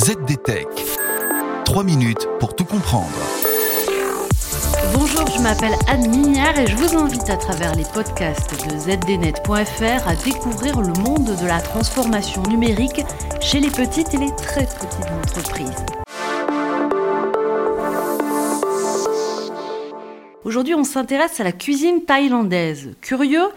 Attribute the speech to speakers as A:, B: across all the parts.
A: ZDTech. 3 minutes pour tout comprendre.
B: Bonjour, je m'appelle Anne Mignard et je vous invite à travers les podcasts de zdnet.fr à découvrir le monde de la transformation numérique chez les petites et les très petites entreprises. Aujourd'hui, on s'intéresse à la cuisine thaïlandaise. Curieux?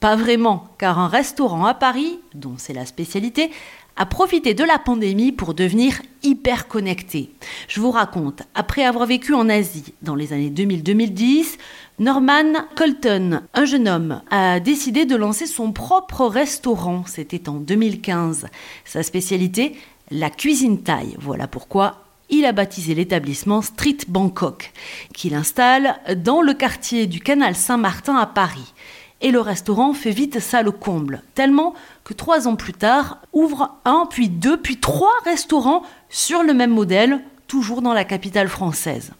B: Pas vraiment, car un restaurant à Paris, dont c'est la spécialité, a profité de la pandémie pour devenir hyper connecté. Je vous raconte, après avoir vécu en Asie dans les années 2000-2010, Norman Colton, un jeune homme, a décidé de lancer son propre restaurant. C'était en 2015. Sa spécialité, la cuisine thaï. Voilà pourquoi il a baptisé l'établissement Street Bangkok, qu'il installe dans le quartier du canal Saint-Martin à Paris. Et le restaurant fait vite ça le comble, tellement que trois ans plus tard, ouvre un, puis deux, puis trois restaurants sur le même modèle, toujours dans la capitale française.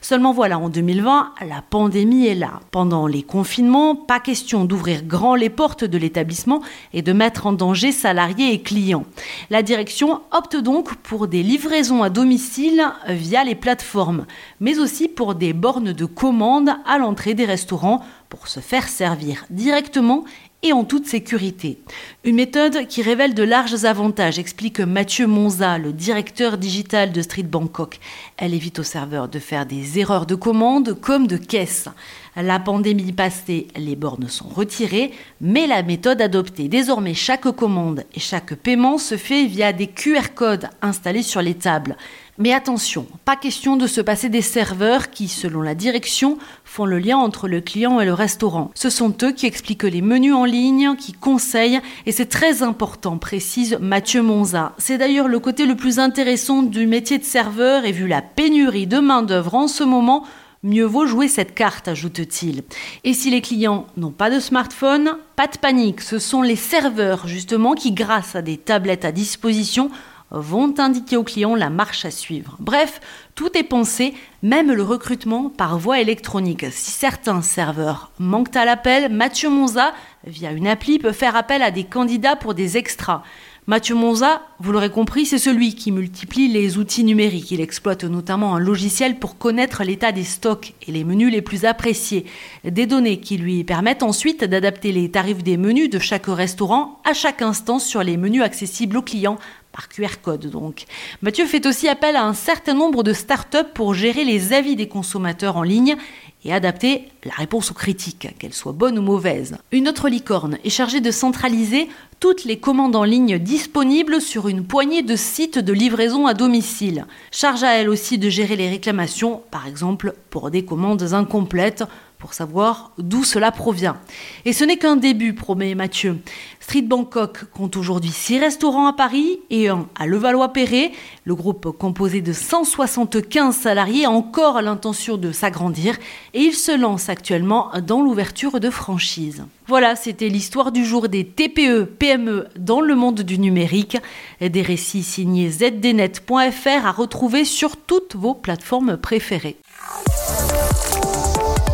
B: Seulement voilà, en 2020, la pandémie est là. Pendant les confinements, pas question d'ouvrir grand les portes de l'établissement et de mettre en danger salariés et clients. La direction opte donc pour des livraisons à domicile via les plateformes, mais aussi pour des bornes de commande à l'entrée des restaurants pour se faire servir directement et en toute sécurité. Une méthode qui révèle de larges avantages, explique Mathieu Monza, le directeur digital de Street Bangkok. Elle évite aux serveurs de faire des erreurs de commande comme de caisse. La pandémie passée, les bornes sont retirées, mais la méthode adoptée. Désormais, chaque commande et chaque paiement se fait via des QR codes installés sur les tables. Mais attention, pas question de se passer des serveurs qui, selon la direction, font le lien entre le client et le restaurant. Ce sont eux qui expliquent les menus en ligne, qui conseillent, et c'est très important, précise Mathieu Monza. C'est d'ailleurs le côté le plus intéressant du métier de serveur, et vu la pénurie de main-d'œuvre en ce moment, Mieux vaut jouer cette carte, ajoute-t-il. Et si les clients n'ont pas de smartphone, pas de panique, ce sont les serveurs justement qui, grâce à des tablettes à disposition, vont indiquer aux clients la marche à suivre. Bref, tout est pensé, même le recrutement par voie électronique. Si certains serveurs manquent à l'appel, Mathieu Monza, via une appli, peut faire appel à des candidats pour des extras. Mathieu Monza, vous l'aurez compris, c'est celui qui multiplie les outils numériques. Il exploite notamment un logiciel pour connaître l'état des stocks et les menus les plus appréciés. Des données qui lui permettent ensuite d'adapter les tarifs des menus de chaque restaurant à chaque instant sur les menus accessibles aux clients par QR code donc. Mathieu fait aussi appel à un certain nombre de startups pour gérer les avis des consommateurs en ligne et adapter la réponse aux critiques, qu'elles soient bonnes ou mauvaises. Une autre licorne est chargée de centraliser toutes les commandes en ligne disponibles sur une poignée de sites de livraison à domicile. Charge à elle aussi de gérer les réclamations, par exemple pour des commandes incomplètes pour savoir d'où cela provient. Et ce n'est qu'un début, promet Mathieu. Street Bangkok compte aujourd'hui 6 restaurants à Paris et un à Levallois-Perret. Le groupe composé de 175 salariés a encore l'intention de s'agrandir et il se lance actuellement dans l'ouverture de franchises. Voilà, c'était l'histoire du jour des TPE, PME dans le monde du numérique. Des récits signés zdnet.fr à retrouver sur toutes vos plateformes préférées.